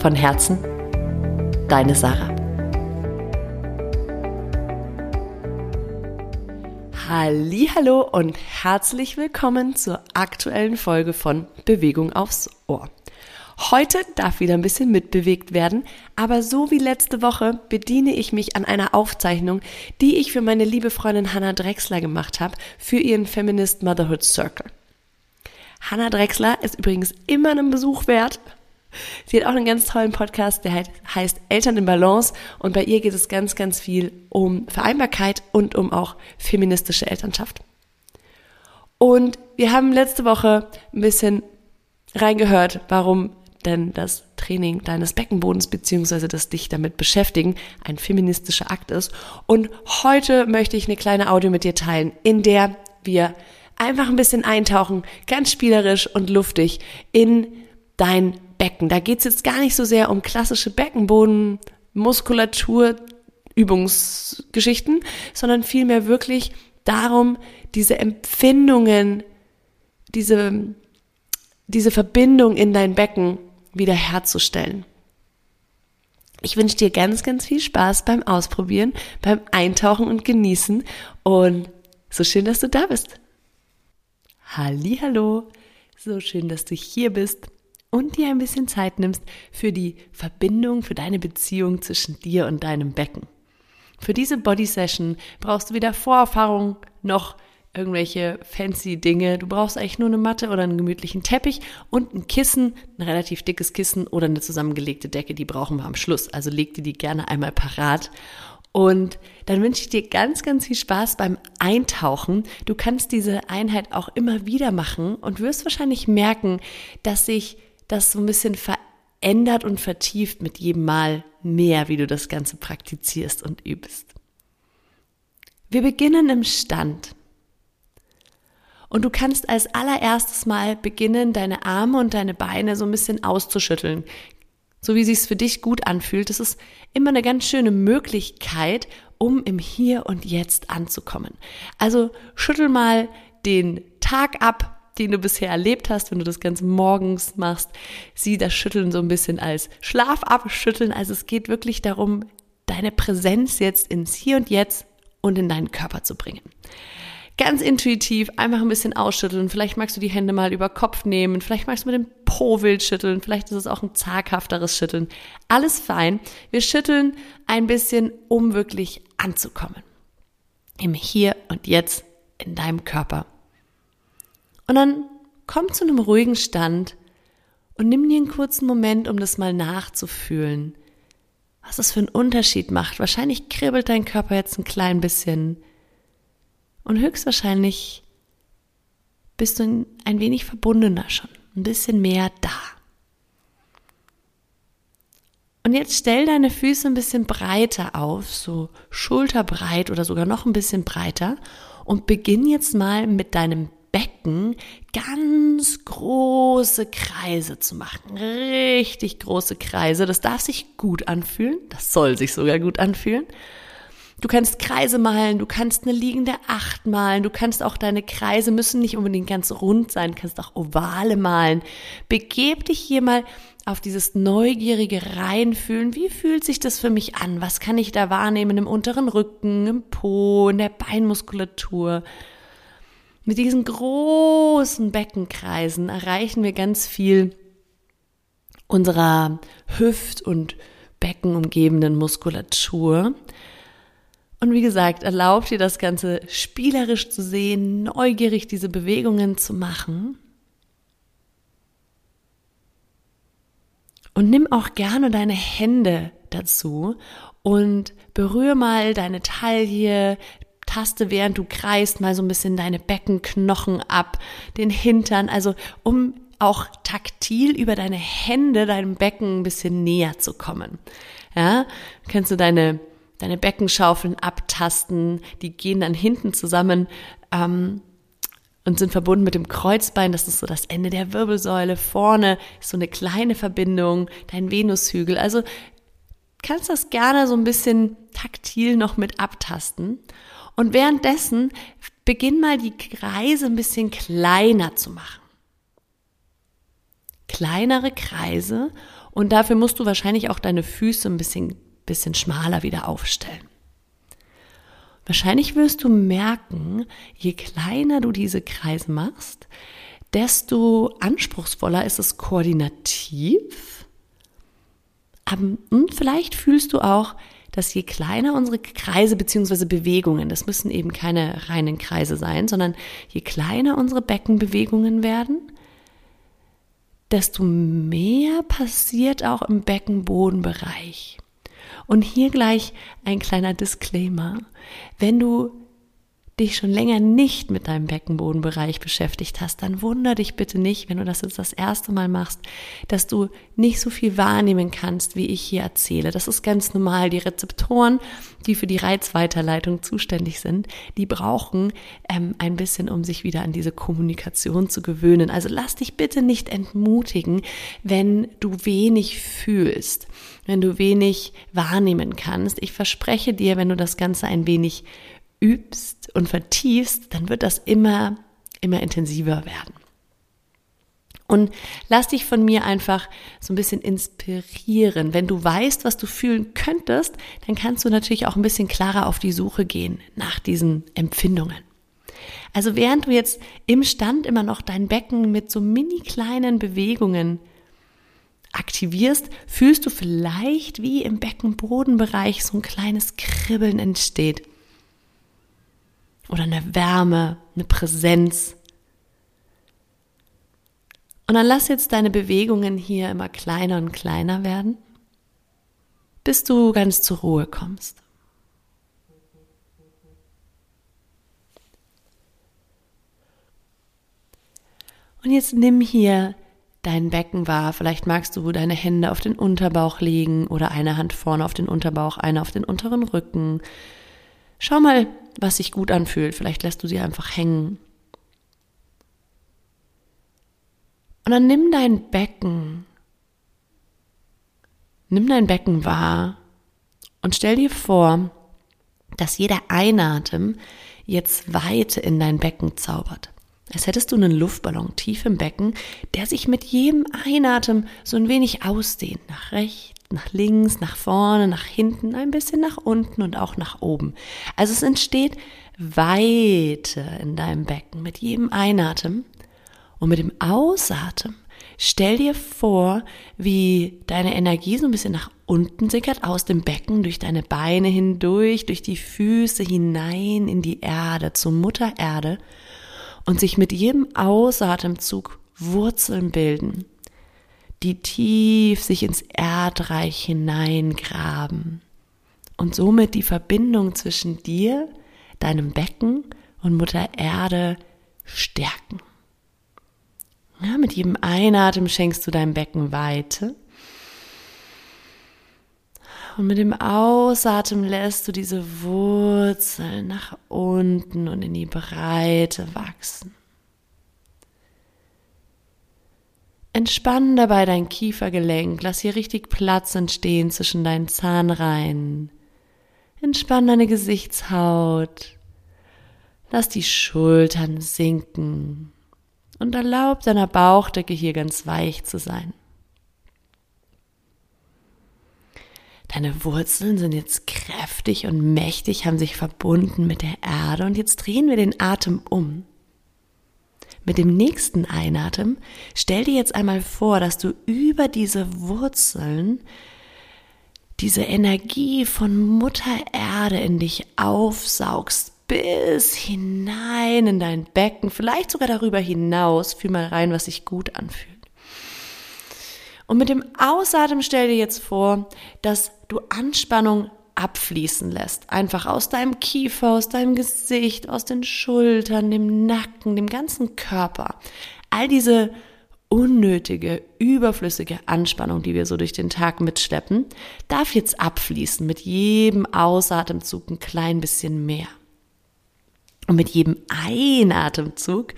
Von Herzen, deine Sarah. Hallo und herzlich willkommen zur aktuellen Folge von Bewegung aufs Ohr. Heute darf wieder ein bisschen mitbewegt werden, aber so wie letzte Woche bediene ich mich an einer Aufzeichnung, die ich für meine liebe Freundin Hannah Drexler gemacht habe für ihren Feminist Motherhood Circle. Hannah Drexler ist übrigens immer einen Besuch wert Sie hat auch einen ganz tollen Podcast, der heißt Eltern in Balance und bei ihr geht es ganz, ganz viel um Vereinbarkeit und um auch feministische Elternschaft. Und wir haben letzte Woche ein bisschen reingehört, warum denn das Training deines Beckenbodens beziehungsweise das dich damit beschäftigen ein feministischer Akt ist. Und heute möchte ich eine kleine Audio mit dir teilen, in der wir einfach ein bisschen eintauchen, ganz spielerisch und luftig in dein Becken. Da geht es jetzt gar nicht so sehr um klassische Beckenboden, Muskulatur, Übungsgeschichten, sondern vielmehr wirklich darum, diese Empfindungen, diese, diese Verbindung in dein Becken wieder herzustellen. Ich wünsche dir ganz, ganz viel Spaß beim Ausprobieren, beim Eintauchen und Genießen und so schön, dass du da bist. Hallo, so schön, dass du hier bist und dir ein bisschen Zeit nimmst für die Verbindung, für deine Beziehung zwischen dir und deinem Becken. Für diese Body Session brauchst du weder Vorerfahrung noch irgendwelche fancy Dinge. Du brauchst eigentlich nur eine Matte oder einen gemütlichen Teppich und ein Kissen, ein relativ dickes Kissen oder eine zusammengelegte Decke. Die brauchen wir am Schluss. Also leg dir die gerne einmal parat. Und dann wünsche ich dir ganz, ganz viel Spaß beim Eintauchen. Du kannst diese Einheit auch immer wieder machen und wirst wahrscheinlich merken, dass sich das so ein bisschen verändert und vertieft mit jedem Mal mehr, wie du das Ganze praktizierst und übst. Wir beginnen im Stand. Und du kannst als allererstes Mal beginnen, deine Arme und deine Beine so ein bisschen auszuschütteln. So wie sich's für dich gut anfühlt. Das ist immer eine ganz schöne Möglichkeit, um im Hier und Jetzt anzukommen. Also schüttel mal den Tag ab, den du bisher erlebt hast, wenn du das Ganze morgens machst, sieh das Schütteln so ein bisschen als Schlaf abschütteln. Also es geht wirklich darum, deine Präsenz jetzt ins Hier und Jetzt und in deinen Körper zu bringen. Ganz intuitiv, einfach ein bisschen ausschütteln. Vielleicht magst du die Hände mal über Kopf nehmen. Vielleicht magst du mit dem Po wild schütteln. Vielleicht ist es auch ein zaghafteres Schütteln. Alles fein. Wir schütteln ein bisschen, um wirklich anzukommen. Im Hier und Jetzt in deinem Körper. Und dann komm zu einem ruhigen Stand und nimm dir einen kurzen Moment, um das mal nachzufühlen, was das für einen Unterschied macht. Wahrscheinlich kribbelt dein Körper jetzt ein klein bisschen und höchstwahrscheinlich bist du ein wenig verbundener schon, ein bisschen mehr da. Und jetzt stell deine Füße ein bisschen breiter auf, so schulterbreit oder sogar noch ein bisschen breiter und beginn jetzt mal mit deinem Becken ganz große Kreise zu machen. Richtig große Kreise. Das darf sich gut anfühlen. Das soll sich sogar gut anfühlen. Du kannst Kreise malen, du kannst eine liegende Acht malen, du kannst auch deine Kreise müssen nicht unbedingt ganz rund sein, kannst auch Ovale malen. Begeb dich hier mal auf dieses neugierige Reinfühlen. Wie fühlt sich das für mich an? Was kann ich da wahrnehmen im unteren Rücken, im Po, in der Beinmuskulatur? Mit diesen großen Beckenkreisen erreichen wir ganz viel unserer Hüft- und Beckenumgebenden Muskulatur. Und wie gesagt, erlaubt dir das Ganze spielerisch zu sehen, neugierig diese Bewegungen zu machen. Und nimm auch gerne deine Hände dazu und berühre mal deine Taille, taste, während du kreist, mal so ein bisschen deine Beckenknochen ab, den Hintern, also um auch taktil über deine Hände deinem Becken ein bisschen näher zu kommen. Ja, kannst du deine deine Beckenschaufeln abtasten, die gehen dann hinten zusammen ähm, und sind verbunden mit dem Kreuzbein, das ist so das Ende der Wirbelsäule, vorne ist so eine kleine Verbindung, dein Venushügel. Also kannst das gerne so ein bisschen taktil noch mit abtasten. Und währenddessen beginn mal die Kreise ein bisschen kleiner zu machen. Kleinere Kreise und dafür musst du wahrscheinlich auch deine Füße ein bisschen, bisschen schmaler wieder aufstellen. Wahrscheinlich wirst du merken, je kleiner du diese Kreise machst, desto anspruchsvoller ist es koordinativ. Und vielleicht fühlst du auch, dass je kleiner unsere Kreise bzw. Bewegungen, das müssen eben keine reinen Kreise sein, sondern je kleiner unsere Beckenbewegungen werden, desto mehr passiert auch im Beckenbodenbereich. Und hier gleich ein kleiner Disclaimer. Wenn du dich schon länger nicht mit deinem Beckenbodenbereich beschäftigt hast, dann wunder dich bitte nicht, wenn du das jetzt das erste Mal machst, dass du nicht so viel wahrnehmen kannst, wie ich hier erzähle. Das ist ganz normal. Die Rezeptoren, die für die Reizweiterleitung zuständig sind, die brauchen ähm, ein bisschen, um sich wieder an diese Kommunikation zu gewöhnen. Also lass dich bitte nicht entmutigen, wenn du wenig fühlst, wenn du wenig wahrnehmen kannst. Ich verspreche dir, wenn du das Ganze ein wenig übst und vertiefst, dann wird das immer, immer intensiver werden. Und lass dich von mir einfach so ein bisschen inspirieren. Wenn du weißt, was du fühlen könntest, dann kannst du natürlich auch ein bisschen klarer auf die Suche gehen nach diesen Empfindungen. Also während du jetzt im Stand immer noch dein Becken mit so mini kleinen Bewegungen aktivierst, fühlst du vielleicht, wie im Beckenbodenbereich so ein kleines Kribbeln entsteht oder eine Wärme, eine Präsenz. Und dann lass jetzt deine Bewegungen hier immer kleiner und kleiner werden, bis du ganz zur Ruhe kommst. Und jetzt nimm hier dein Becken wahr. Vielleicht magst du deine Hände auf den Unterbauch legen oder eine Hand vorne auf den Unterbauch, eine auf den unteren Rücken. Schau mal, was sich gut anfühlt. Vielleicht lässt du sie einfach hängen. Und dann nimm dein Becken, nimm dein Becken wahr und stell dir vor, dass jeder Einatmen jetzt Weite in dein Becken zaubert. Als hättest du einen Luftballon tief im Becken, der sich mit jedem Einatmen so ein wenig ausdehnt, nach rechts, nach links, nach vorne, nach hinten, ein bisschen nach unten und auch nach oben. Also es entsteht Weite in deinem Becken mit jedem Einatmen und mit dem Ausatmen. Stell dir vor, wie deine Energie so ein bisschen nach unten sickert aus dem Becken, durch deine Beine hindurch, durch die Füße hinein in die Erde, zur Mutter Erde und sich mit jedem Ausatemzug Wurzeln bilden die tief sich ins Erdreich hineingraben und somit die Verbindung zwischen dir, deinem Becken und Mutter Erde stärken. Ja, mit jedem Einatmen schenkst du deinem Becken Weite. Und mit dem Ausatmen lässt du diese Wurzeln nach unten und in die Breite wachsen. Entspann dabei dein Kiefergelenk, lass hier richtig Platz entstehen zwischen deinen Zahnreihen. Entspann deine Gesichtshaut, lass die Schultern sinken und erlaub deiner Bauchdecke hier ganz weich zu sein. Deine Wurzeln sind jetzt kräftig und mächtig, haben sich verbunden mit der Erde und jetzt drehen wir den Atem um. Mit dem nächsten Einatmen stell dir jetzt einmal vor, dass du über diese Wurzeln diese Energie von Mutter Erde in dich aufsaugst bis hinein in dein Becken, vielleicht sogar darüber hinaus. Fühl mal rein, was sich gut anfühlt. Und mit dem Ausatmen stell dir jetzt vor, dass du Anspannung abfließen lässt. Einfach aus deinem Kiefer, aus deinem Gesicht, aus den Schultern, dem Nacken, dem ganzen Körper. All diese unnötige, überflüssige Anspannung, die wir so durch den Tag mitschleppen, darf jetzt abfließen mit jedem Ausatemzug ein klein bisschen mehr. Und mit jedem Einatemzug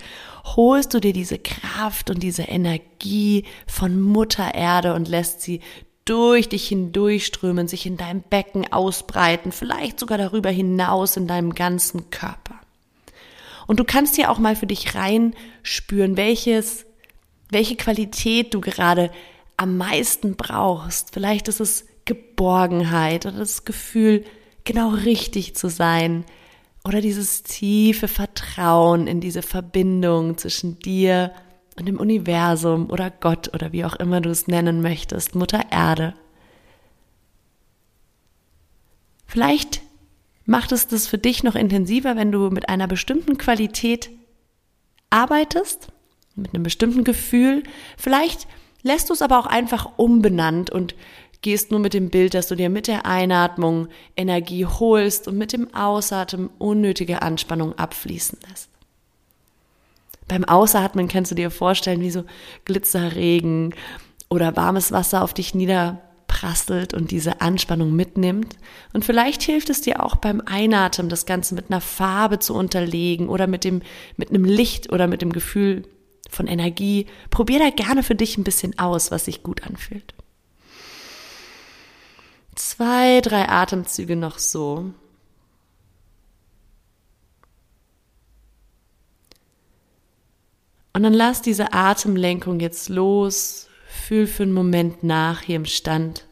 holst du dir diese Kraft und diese Energie von Mutter Erde und lässt sie durch dich hindurchströmen, sich in deinem Becken ausbreiten, vielleicht sogar darüber hinaus in deinem ganzen Körper. Und du kannst hier auch mal für dich reinspüren, welches welche Qualität du gerade am meisten brauchst. Vielleicht ist es Geborgenheit oder das Gefühl, genau richtig zu sein oder dieses tiefe Vertrauen in diese Verbindung zwischen dir und dem Universum oder Gott oder wie auch immer du es nennen möchtest, Mutter Erde. Vielleicht macht es das für dich noch intensiver, wenn du mit einer bestimmten Qualität arbeitest mit einem bestimmten Gefühl. Vielleicht lässt du es aber auch einfach umbenannt und gehst nur mit dem Bild, dass du dir mit der Einatmung Energie holst und mit dem Ausatmen unnötige Anspannung abfließen lässt. Beim Ausatmen kannst du dir vorstellen, wie so Glitzerregen oder warmes Wasser auf dich niederprasselt und diese Anspannung mitnimmt. Und vielleicht hilft es dir auch beim Einatmen, das Ganze mit einer Farbe zu unterlegen oder mit dem, mit einem Licht oder mit dem Gefühl von Energie. Probier da gerne für dich ein bisschen aus, was sich gut anfühlt. Zwei, drei Atemzüge noch so. Und dann lass diese Atemlenkung jetzt los. Fühl für einen Moment nach hier im Stand.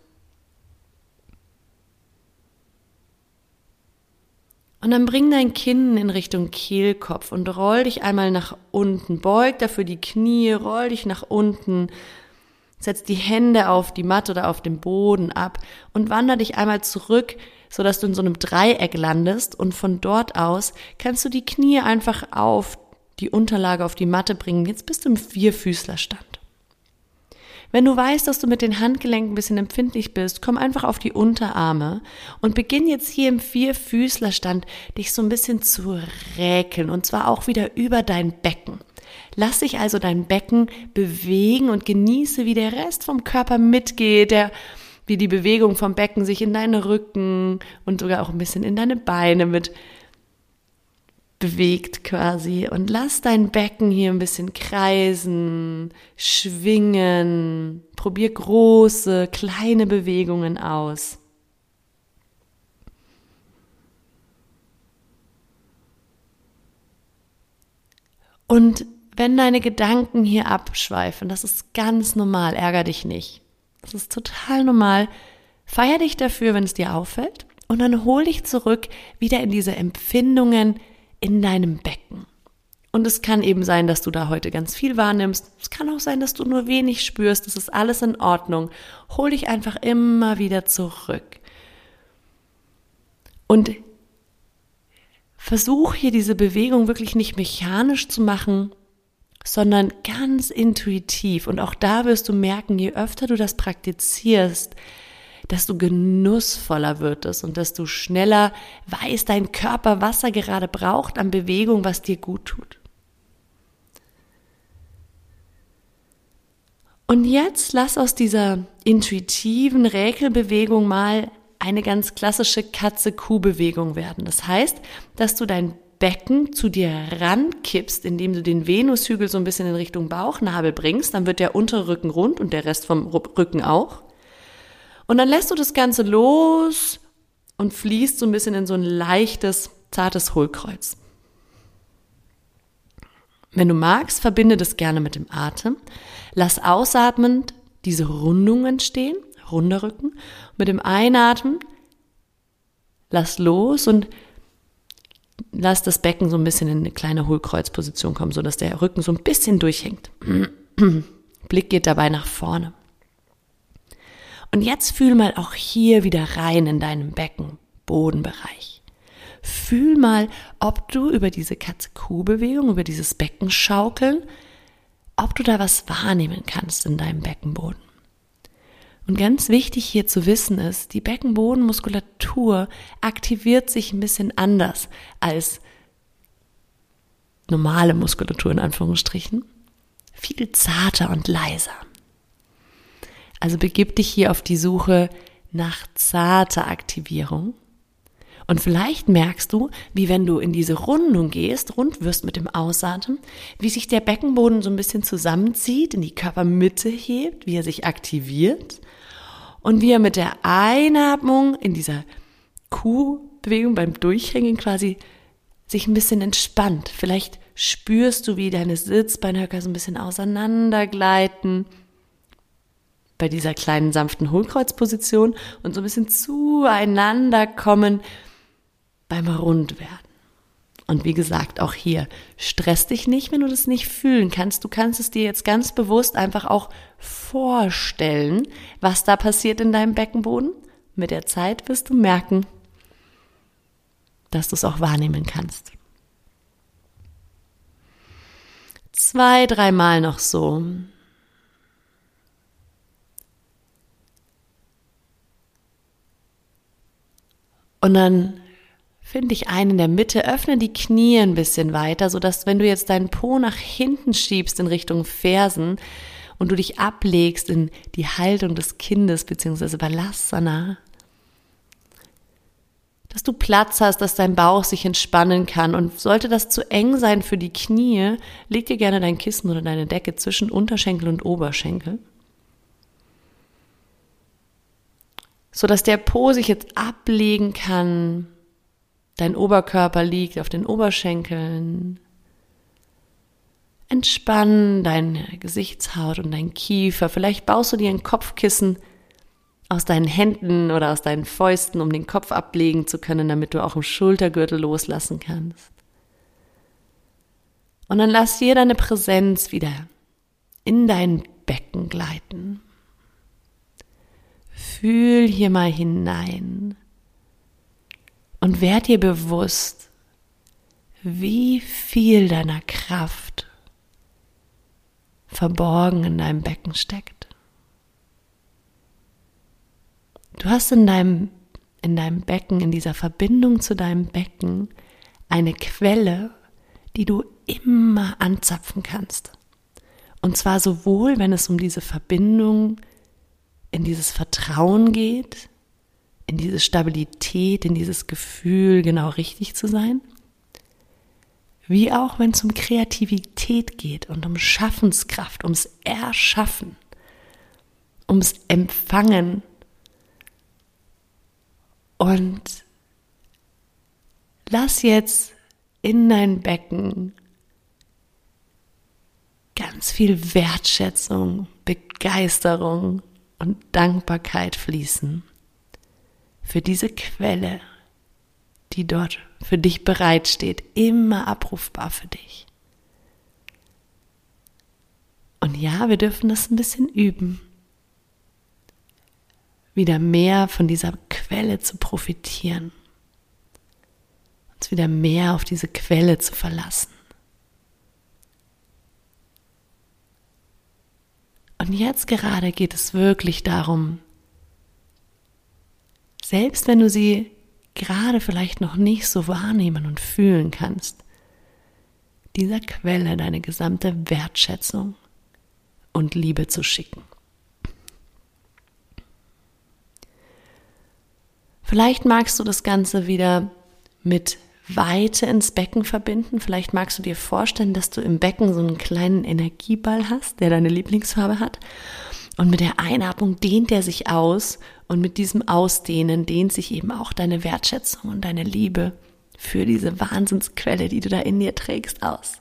Und dann bring dein Kinn in Richtung Kehlkopf und roll dich einmal nach unten. Beug dafür die Knie, roll dich nach unten. Setz die Hände auf die Matte oder auf den Boden ab und wander dich einmal zurück, sodass du in so einem Dreieck landest und von dort aus kannst du die Knie einfach auf die Unterlage auf die Matte bringen. Jetzt bist du im Vierfüßlerstand. Wenn du weißt, dass du mit den Handgelenken ein bisschen empfindlich bist, komm einfach auf die Unterarme und beginn jetzt hier im Vierfüßlerstand dich so ein bisschen zu räkeln und zwar auch wieder über dein Becken. Lass dich also dein Becken bewegen und genieße, wie der Rest vom Körper mitgeht, der, wie die Bewegung vom Becken sich in deinen Rücken und sogar auch ein bisschen in deine Beine mit bewegt quasi und lass dein Becken hier ein bisschen kreisen, schwingen, probier große, kleine Bewegungen aus. Und wenn deine Gedanken hier abschweifen, das ist ganz normal, ärger dich nicht. Das ist total normal. Feier dich dafür, wenn es dir auffällt und dann hol dich zurück wieder in diese Empfindungen, in deinem Becken. Und es kann eben sein, dass du da heute ganz viel wahrnimmst. Es kann auch sein, dass du nur wenig spürst. Das ist alles in Ordnung. Hol dich einfach immer wieder zurück. Und versuch hier diese Bewegung wirklich nicht mechanisch zu machen, sondern ganz intuitiv. Und auch da wirst du merken, je öfter du das praktizierst, desto genussvoller wird es und desto schneller weiß dein Körper, was er gerade braucht an Bewegung, was dir gut tut. Und jetzt lass aus dieser intuitiven Räkelbewegung mal eine ganz klassische Katze-Kuh-Bewegung werden. Das heißt, dass du dein Becken zu dir rankippst, indem du den Venushügel so ein bisschen in Richtung Bauchnabel bringst, dann wird der untere Rücken rund und der Rest vom Rücken auch. Und dann lässt du das Ganze los und fließt so ein bisschen in so ein leichtes, zartes Hohlkreuz. Wenn du magst, verbinde das gerne mit dem Atem. Lass ausatmend diese Rundung entstehen, runder Rücken. Mit dem Einatmen lass los und lass das Becken so ein bisschen in eine kleine Hohlkreuzposition kommen, sodass der Rücken so ein bisschen durchhängt. Blick geht dabei nach vorne. Und jetzt fühl mal auch hier wieder rein in deinem Becken, Bodenbereich. Fühl mal, ob du über diese Katze-Kuh-Bewegung, über dieses Beckenschaukeln, ob du da was wahrnehmen kannst in deinem Beckenboden. Und ganz wichtig hier zu wissen ist, die Beckenbodenmuskulatur aktiviert sich ein bisschen anders als normale Muskulatur in Anführungsstrichen. viel zarter und leiser. Also begib dich hier auf die Suche nach zarter Aktivierung. Und vielleicht merkst du, wie wenn du in diese Rundung gehst, rund wirst mit dem Ausatmen, wie sich der Beckenboden so ein bisschen zusammenzieht, in die Körpermitte hebt, wie er sich aktiviert und wie er mit der Einatmung in dieser Kuhbewegung beim Durchhängen quasi sich ein bisschen entspannt. Vielleicht spürst du, wie deine Sitzbeinhöcker so ein bisschen auseinandergleiten bei dieser kleinen sanften Hohlkreuzposition und so ein bisschen zueinander kommen beim Rundwerden. Und wie gesagt, auch hier, stress dich nicht, wenn du das nicht fühlen kannst. Du kannst es dir jetzt ganz bewusst einfach auch vorstellen, was da passiert in deinem Beckenboden. Mit der Zeit wirst du merken, dass du es auch wahrnehmen kannst. Zwei, dreimal noch so. Und dann finde ich ein in der Mitte, öffne die Knie ein bisschen weiter, sodass wenn du jetzt deinen Po nach hinten schiebst in Richtung Fersen und du dich ablegst in die Haltung des Kindes bzw. Balasana, dass du Platz hast, dass dein Bauch sich entspannen kann. Und sollte das zu eng sein für die Knie, leg dir gerne dein Kissen oder deine Decke zwischen Unterschenkel und Oberschenkel. So dass der Po sich jetzt ablegen kann. Dein Oberkörper liegt auf den Oberschenkeln. Entspann deine Gesichtshaut und dein Kiefer. Vielleicht baust du dir ein Kopfkissen aus deinen Händen oder aus deinen Fäusten, um den Kopf ablegen zu können, damit du auch im Schultergürtel loslassen kannst. Und dann lass hier deine Präsenz wieder in dein Becken gleiten. Fühl hier mal hinein und werd dir bewusst, wie viel deiner Kraft verborgen in deinem Becken steckt. Du hast in deinem, in deinem Becken, in dieser Verbindung zu deinem Becken, eine Quelle, die du immer anzapfen kannst. Und zwar sowohl, wenn es um diese Verbindung, in dieses Vertrauen geht, in diese Stabilität, in dieses Gefühl, genau richtig zu sein, wie auch wenn es um Kreativität geht und um Schaffenskraft, ums Erschaffen, ums Empfangen. Und lass jetzt in dein Becken ganz viel Wertschätzung, Begeisterung und Dankbarkeit fließen für diese Quelle, die dort für dich bereitsteht, immer abrufbar für dich. Und ja, wir dürfen das ein bisschen üben wieder mehr von dieser Quelle zu profitieren, uns wieder mehr auf diese Quelle zu verlassen. Und jetzt gerade geht es wirklich darum, selbst wenn du sie gerade vielleicht noch nicht so wahrnehmen und fühlen kannst, dieser Quelle deine gesamte Wertschätzung und Liebe zu schicken. Vielleicht magst du das Ganze wieder mit Weite ins Becken verbinden. Vielleicht magst du dir vorstellen, dass du im Becken so einen kleinen Energieball hast, der deine Lieblingsfarbe hat. Und mit der Einatmung dehnt er sich aus und mit diesem Ausdehnen dehnt sich eben auch deine Wertschätzung und deine Liebe für diese Wahnsinnsquelle, die du da in dir trägst, aus.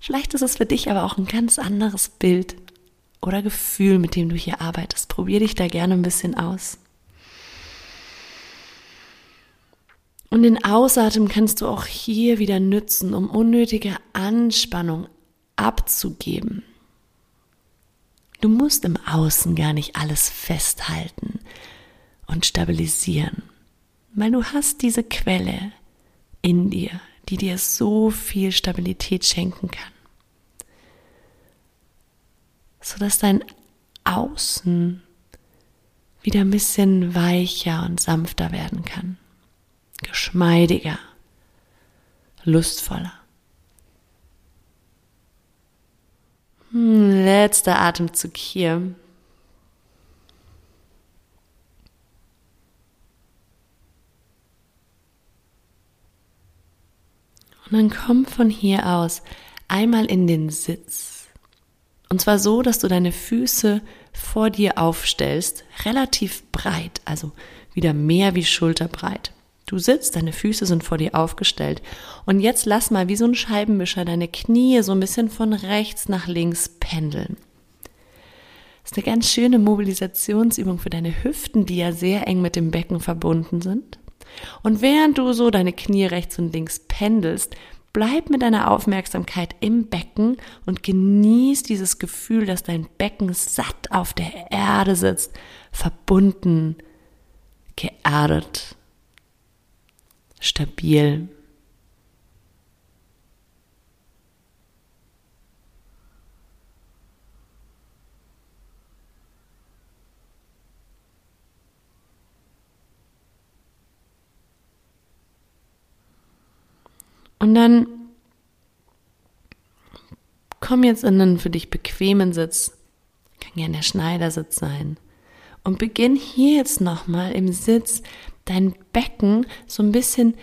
Vielleicht ist es für dich aber auch ein ganz anderes Bild oder Gefühl, mit dem du hier arbeitest. Probier dich da gerne ein bisschen aus. Und den Ausatmen kannst du auch hier wieder nützen, um unnötige Anspannung abzugeben. Du musst im Außen gar nicht alles festhalten und stabilisieren, weil du hast diese Quelle in dir, die dir so viel Stabilität schenken kann, sodass dein Außen wieder ein bisschen weicher und sanfter werden kann geschmeidiger, lustvoller. Hm, letzter Atemzug hier. Und dann komm von hier aus einmal in den Sitz. Und zwar so, dass du deine Füße vor dir aufstellst, relativ breit, also wieder mehr wie schulterbreit. Du sitzt, deine Füße sind vor dir aufgestellt. Und jetzt lass mal wie so ein Scheibenwischer deine Knie so ein bisschen von rechts nach links pendeln. Das ist eine ganz schöne Mobilisationsübung für deine Hüften, die ja sehr eng mit dem Becken verbunden sind. Und während du so deine Knie rechts und links pendelst, bleib mit deiner Aufmerksamkeit im Becken und genieß dieses Gefühl, dass dein Becken satt auf der Erde sitzt, verbunden, geerdet, stabil. Und dann komm jetzt in einen für dich bequemen Sitz. Kann gerne der Schneidersitz sein. Und beginn hier jetzt nochmal im Sitz dein Becken so ein bisschen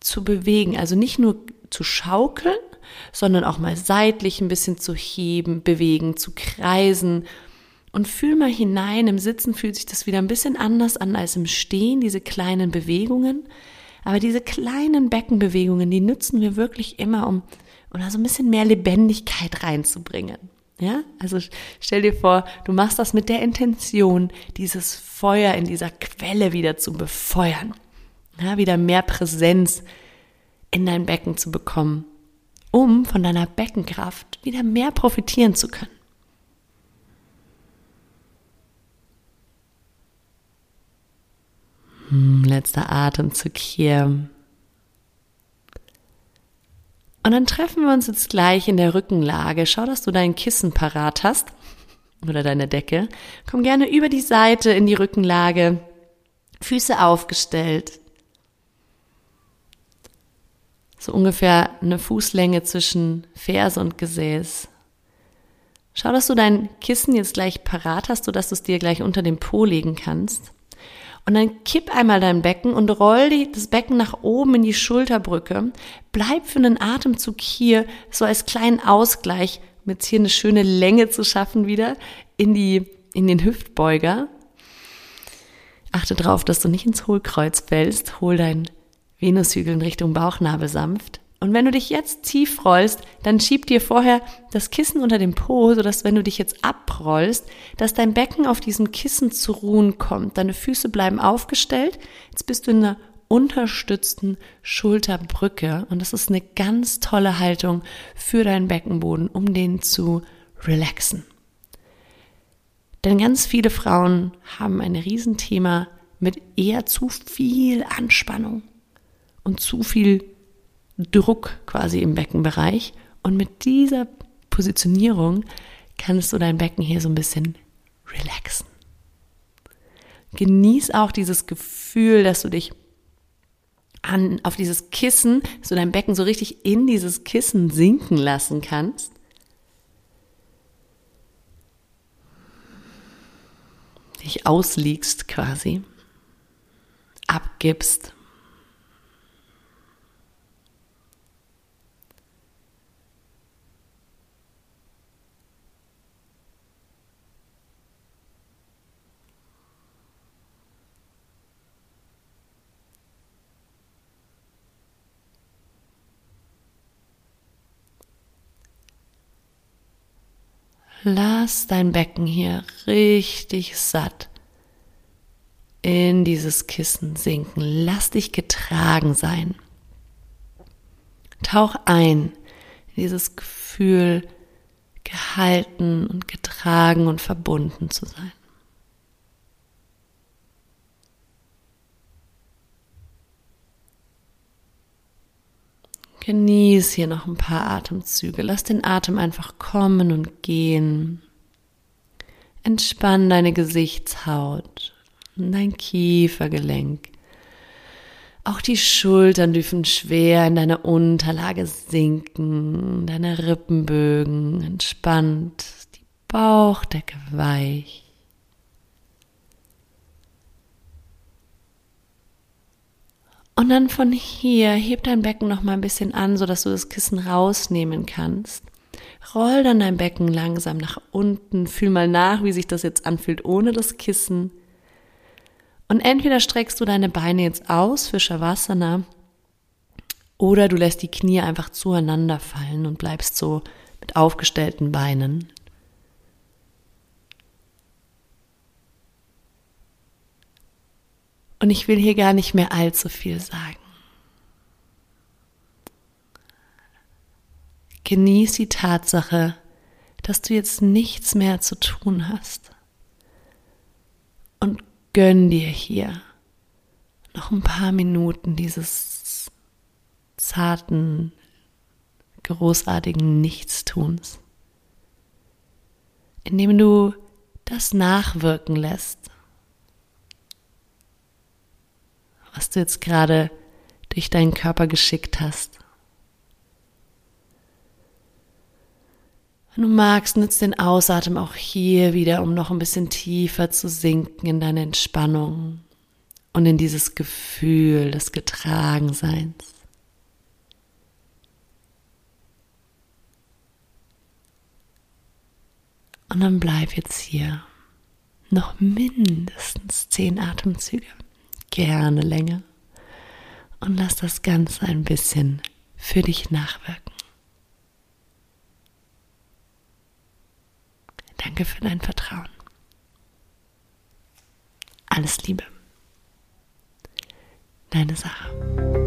zu bewegen. Also nicht nur zu schaukeln, sondern auch mal seitlich ein bisschen zu heben, bewegen, zu kreisen. Und fühl mal hinein, im Sitzen fühlt sich das wieder ein bisschen anders an als im Stehen, diese kleinen Bewegungen. Aber diese kleinen Beckenbewegungen, die nutzen wir wirklich immer, um oder so ein bisschen mehr Lebendigkeit reinzubringen. Ja, also stell dir vor, du machst das mit der Intention, dieses Feuer in dieser Quelle wieder zu befeuern. Ja, wieder mehr Präsenz in dein Becken zu bekommen, um von deiner Beckenkraft wieder mehr profitieren zu können. Hm, letzter Atemzug hier. Und dann treffen wir uns jetzt gleich in der Rückenlage. Schau, dass du dein Kissen parat hast oder deine Decke. Komm gerne über die Seite in die Rückenlage. Füße aufgestellt. So ungefähr eine Fußlänge zwischen Ferse und Gesäß. Schau, dass du dein Kissen jetzt gleich parat hast, sodass du es dir gleich unter den Po legen kannst. Und dann kipp einmal dein Becken und roll das Becken nach oben in die Schulterbrücke. Bleib für einen Atemzug hier, so als kleinen Ausgleich, um jetzt hier eine schöne Länge zu schaffen wieder in die, in den Hüftbeuger. Achte darauf, dass du nicht ins Hohlkreuz fällst. Hol dein Venushügel in Richtung Bauchnabel sanft. Und wenn du dich jetzt tief rollst, dann schieb dir vorher das Kissen unter dem Po, sodass wenn du dich jetzt abrollst, dass dein Becken auf diesem Kissen zu ruhen kommt. Deine Füße bleiben aufgestellt. Jetzt bist du in einer unterstützten Schulterbrücke und das ist eine ganz tolle Haltung für deinen Beckenboden, um den zu relaxen. Denn ganz viele Frauen haben ein Riesenthema mit eher zu viel Anspannung und zu viel Druck quasi im Beckenbereich. Und mit dieser Positionierung kannst du dein Becken hier so ein bisschen relaxen. Genieß auch dieses Gefühl, dass du dich an, auf dieses Kissen, dass du dein Becken so richtig in dieses Kissen sinken lassen kannst. Dich ausliegst quasi, abgibst Lass dein Becken hier richtig satt in dieses Kissen sinken. Lass dich getragen sein. Tauch ein in dieses Gefühl, gehalten und getragen und verbunden zu sein. Genieß hier noch ein paar Atemzüge. Lass den Atem einfach kommen und gehen. Entspann deine Gesichtshaut und dein Kiefergelenk. Auch die Schultern dürfen schwer in deine Unterlage sinken, deine Rippenbögen entspannt, die Bauchdecke weich. Und dann von hier heb dein Becken noch mal ein bisschen an, so dass du das Kissen rausnehmen kannst. Roll dann dein Becken langsam nach unten, fühl mal nach, wie sich das jetzt anfühlt ohne das Kissen. Und entweder streckst du deine Beine jetzt aus für Shavasana oder du lässt die Knie einfach zueinander fallen und bleibst so mit aufgestellten Beinen. Und ich will hier gar nicht mehr allzu viel sagen. Genieß die Tatsache, dass du jetzt nichts mehr zu tun hast. Und gönn dir hier noch ein paar Minuten dieses zarten, großartigen Nichtstuns, indem du das nachwirken lässt, was du jetzt gerade durch deinen Körper geschickt hast. Wenn du magst, nützt den Ausatmen auch hier wieder, um noch ein bisschen tiefer zu sinken in deine Entspannung und in dieses Gefühl des Getragenseins. Und dann bleib jetzt hier noch mindestens zehn Atemzüge, gerne länger. Und lass das Ganze ein bisschen für dich nachwirken. Danke für dein Vertrauen. Alles Liebe. Deine Sache.